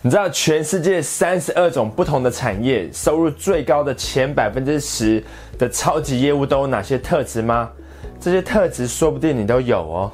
你知道全世界三十二种不同的产业收入最高的前百分之十的超级业务都有哪些特质吗？这些特质说不定你都有哦。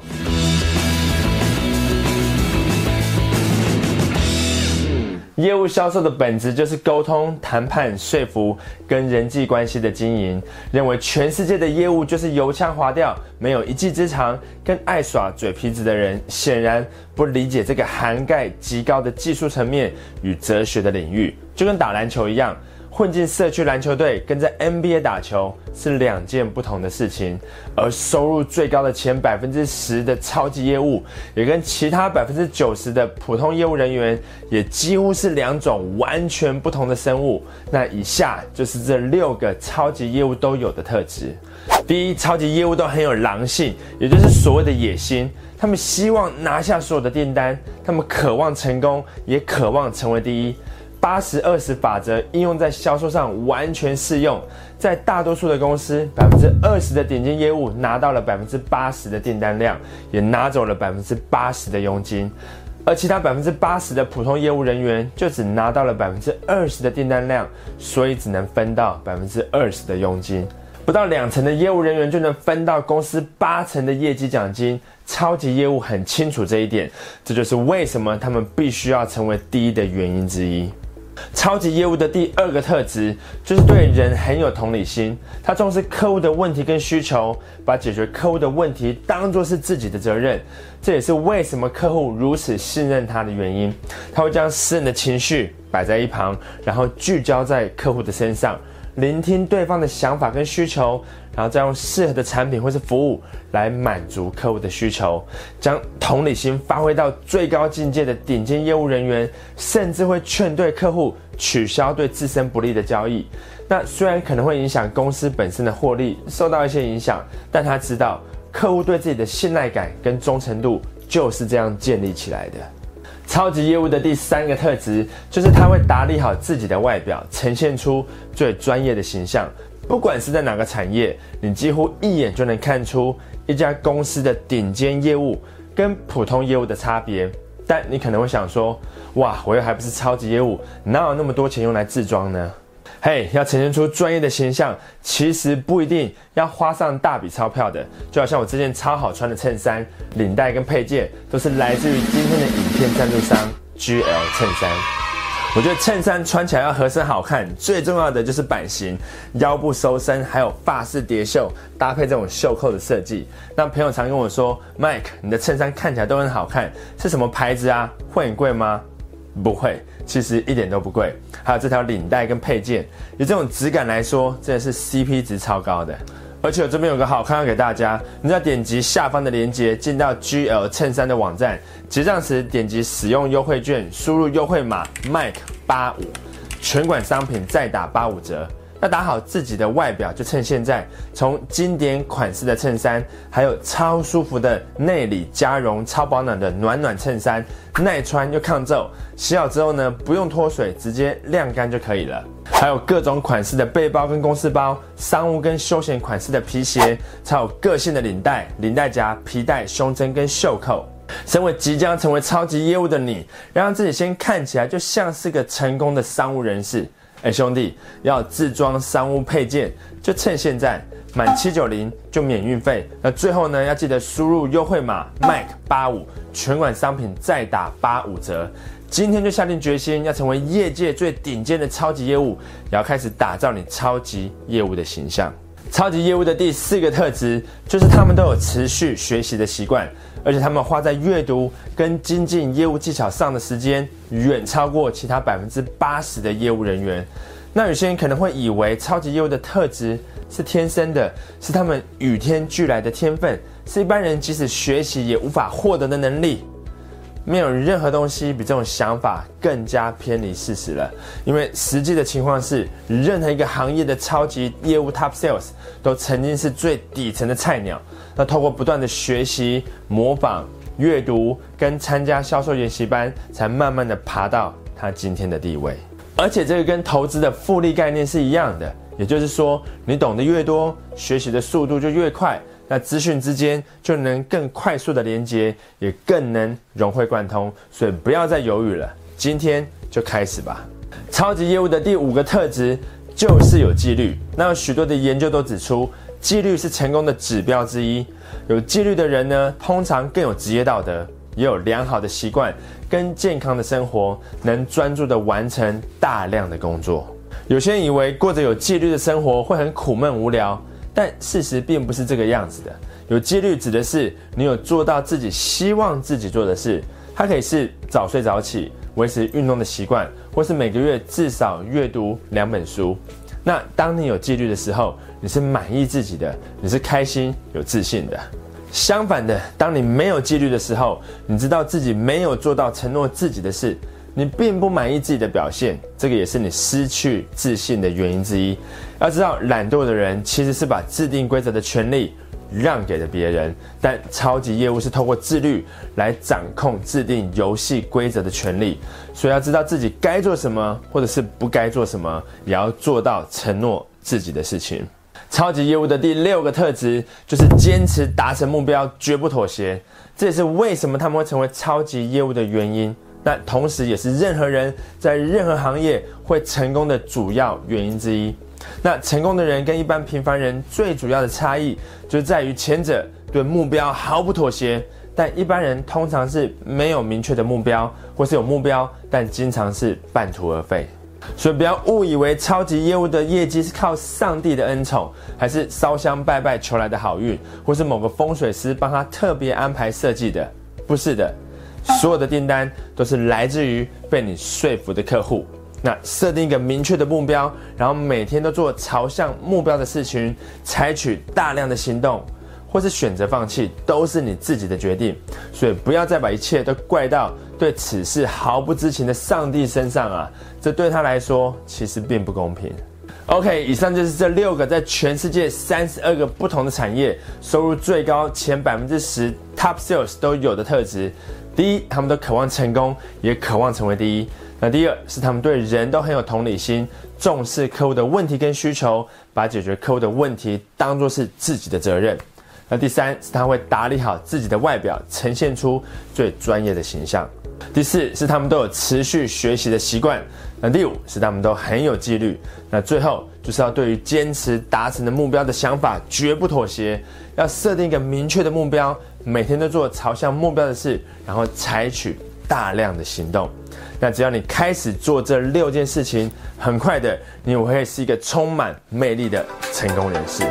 业务销售的本质就是沟通、谈判、说服跟人际关系的经营。认为全世界的业务就是油腔滑调、没有一技之长、跟爱耍嘴皮子的人，显然不理解这个涵盖极高的技术层面与哲学的领域，就跟打篮球一样。混进社区篮球队跟在 NBA 打球是两件不同的事情，而收入最高的前百分之十的超级业务，也跟其他百分之九十的普通业务人员，也几乎是两种完全不同的生物。那以下就是这六个超级业务都有的特质。第一，超级业务都很有狼性，也就是所谓的野心，他们希望拿下所有的订单，他们渴望成功，也渴望成为第一。八十二十法则应用在销售上完全适用，在大多数的公司，百分之二十的顶尖业务拿到了百分之八十的订单量，也拿走了百分之八十的佣金，而其他百分之八十的普通业务人员就只拿到了百分之二十的订单量，所以只能分到百分之二十的佣金。不到两成的业务人员就能分到公司八成的业绩奖金，超级业务很清楚这一点，这就是为什么他们必须要成为第一的原因之一。超级业务的第二个特质就是对人很有同理心，他重视客户的问题跟需求，把解决客户的问题当作是自己的责任。这也是为什么客户如此信任他的原因。他会将私人的情绪摆在一旁，然后聚焦在客户的身上。聆听对方的想法跟需求，然后再用适合的产品或是服务来满足客户的需求，将同理心发挥到最高境界的顶尖业务人员，甚至会劝对客户取消对自身不利的交易。那虽然可能会影响公司本身的获利，受到一些影响，但他知道客户对自己的信赖感跟忠诚度就是这样建立起来的。超级业务的第三个特质就是他会打理好自己的外表，呈现出最专业的形象。不管是在哪个产业，你几乎一眼就能看出一家公司的顶尖业务跟普通业务的差别。但你可能会想说：“哇，我又还不是超级业务，哪有那么多钱用来自装呢？”嘿，要呈现出专业的形象，其实不一定要花上大笔钞票的。就好像我这件超好穿的衬衫、领带跟配件，都是来自于今天的影片赞助商 GL 衬衫。我觉得衬衫穿起来要合身好看，最重要的就是版型，腰部收身，还有发饰叠袖，搭配这种袖扣的设计。那朋友常跟我说，Mike，你的衬衫看起来都很好看，是什么牌子啊？会很贵吗？不会，其实一点都不贵。还有这条领带跟配件，以这种质感来说，真的是 CP 值超高的。而且我这边有个好看要给大家，你要点击下方的链接，进到 GL 衬衫的网站，结账时点击使用优惠券，输入优惠码 Mike 八五，全款商品再打八五折。要打好自己的外表，就趁现在，从经典款式的衬衫，还有超舒服的内里加绒、超保暖的暖暖衬衫，耐穿又抗皱，洗好之后呢，不用脱水，直接晾干就可以了。还有各种款式的背包跟公司包，商务跟休闲款式的皮鞋，才有个性的领带、领带夹、皮带、胸针跟袖扣。身为即将成为超级业务的你，让自己先看起来就像是个成功的商务人士。哎，兄弟，要自装商务配件，就趁现在，满七九零就免运费。那最后呢，要记得输入优惠码 Mac 八五，全款商品再打八五折。今天就下定决心要成为业界最顶尖的超级业务，也要开始打造你超级业务的形象。超级业务的第四个特质就是他们都有持续学习的习惯。而且他们花在阅读跟精进业务技巧上的时间，远超过其他百分之八十的业务人员。那有些人可能会以为超级业务的特质是天生的，是他们与天俱来的天分，是一般人即使学习也无法获得的能力。没有任何东西比这种想法更加偏离事实了，因为实际的情况是，任何一个行业的超级业务 top sales 都曾经是最底层的菜鸟。那透过不断的学习、模仿、阅读跟参加销售研习班，才慢慢的爬到他今天的地位。而且这个跟投资的复利概念是一样的，也就是说，你懂得越多，学习的速度就越快。那资讯之间就能更快速的连接，也更能融会贯通，所以不要再犹豫了，今天就开始吧。超级业务的第五个特质就是有纪律。那许多的研究都指出，纪律是成功的指标之一。有纪律的人呢，通常更有职业道德，也有良好的习惯跟健康的生活，能专注的完成大量的工作。有些人以为过着有纪律的生活会很苦闷无聊，但事实并不是这个样子的。有纪律指的是你有做到自己希望自己做的事，它可以是早睡早起。维持运动的习惯，或是每个月至少阅读两本书。那当你有纪律的时候，你是满意自己的，你是开心、有自信的。相反的，当你没有纪律的时候，你知道自己没有做到承诺自己的事，你并不满意自己的表现，这个也是你失去自信的原因之一。要知道，懒惰的人其实是把制定规则的权利。让给了别人，但超级业务是透过自律来掌控制定游戏规则的权利，所以要知道自己该做什么，或者是不该做什么，也要做到承诺自己的事情。超级业务的第六个特质就是坚持达成目标，绝不妥协，这也是为什么他们会成为超级业务的原因。那同时也是任何人在任何行业会成功的主要原因之一。那成功的人跟一般平凡人最主要的差异，就在于前者对目标毫不妥协，但一般人通常是没有明确的目标，或是有目标，但经常是半途而废。所以不要误以为超级业务的业绩是靠上帝的恩宠，还是烧香拜拜求来的好运，或是某个风水师帮他特别安排设计的，不是的，所有的订单都是来自于被你说服的客户。那设定一个明确的目标，然后每天都做朝向目标的事情，采取大量的行动，或是选择放弃，都是你自己的决定。所以不要再把一切都怪到对此事毫不知情的上帝身上啊！这对他来说其实并不公平。OK，以上就是这六个在全世界三十二个不同的产业收入最高前百分之十 Top Sales 都有的特质。第一，他们都渴望成功，也渴望成为第一。那第二是他们对人都很有同理心，重视客户的问题跟需求，把解决客户的问题当做是自己的责任。那第三是他会打理好自己的外表，呈现出最专业的形象。第四是他们都有持续学习的习惯。那第五是他们都很有纪律。那最后就是要对于坚持达成的目标的想法绝不妥协，要设定一个明确的目标，每天都做朝向目标的事，然后采取大量的行动。那只要你开始做这六件事情，很快的，你会是一个充满魅力的成功人士。